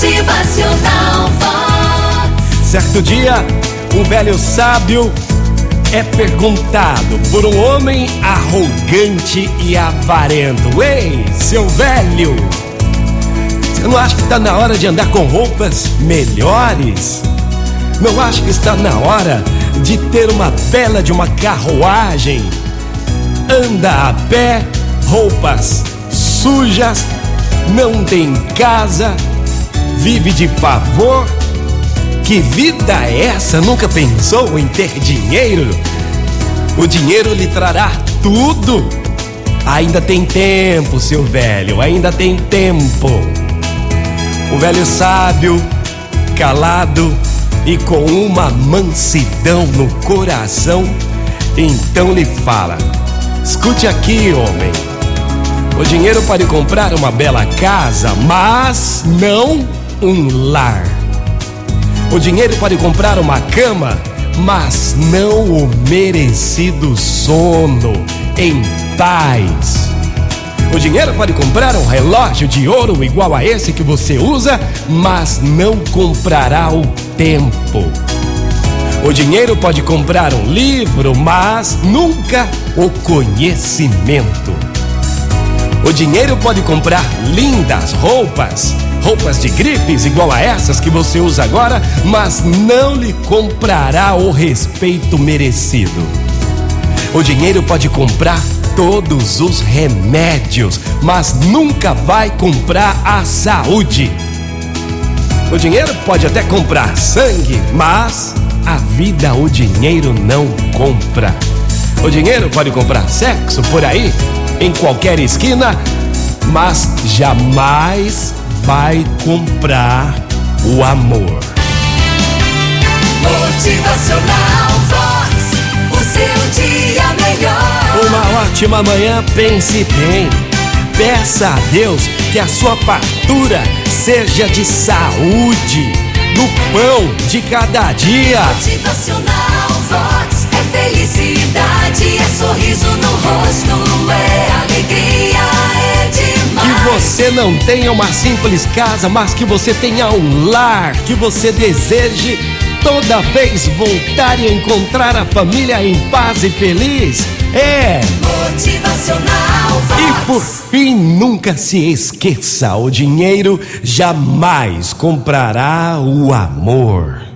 Motivacional Vox. Certo dia, um velho sábio é perguntado por um homem arrogante e avarento: Ei, seu velho, você não acha que está na hora de andar com roupas melhores? Não acha que está na hora de ter uma bela de uma carruagem? Anda a pé, roupas sujas, não tem casa, vive de favor? Que vida é essa? Nunca pensou em ter dinheiro? O dinheiro lhe trará tudo. Ainda tem tempo, seu velho, ainda tem tempo. O velho sábio, calado e com uma mansidão no coração, então lhe fala: Escute aqui, homem. O dinheiro pode comprar uma bela casa, mas não um lar. O dinheiro pode comprar uma cama, mas não o merecido sono em paz. O dinheiro pode comprar um relógio de ouro igual a esse que você usa, mas não comprará o tempo. O dinheiro pode comprar um livro, mas nunca o conhecimento. O dinheiro pode comprar lindas roupas, roupas de grifes igual a essas que você usa agora, mas não lhe comprará o respeito merecido. O dinheiro pode comprar todos os remédios, mas nunca vai comprar a saúde. O dinheiro pode até comprar sangue, mas a vida o dinheiro não compra. O dinheiro pode comprar sexo por aí, em qualquer esquina, mas jamais vai comprar o amor. Motivacional Vox. O seu dia melhor. Uma ótima manhã, pense bem. Peça a Deus que a sua fartura seja de saúde, do pão de cada dia. Motivacional Vox. É felicidade, você não tenha uma simples casa, mas que você tenha um lar, que você deseje toda vez voltar e encontrar a família em paz e feliz. É. Motivacional Vox. E por fim, nunca se esqueça: o dinheiro jamais comprará o amor.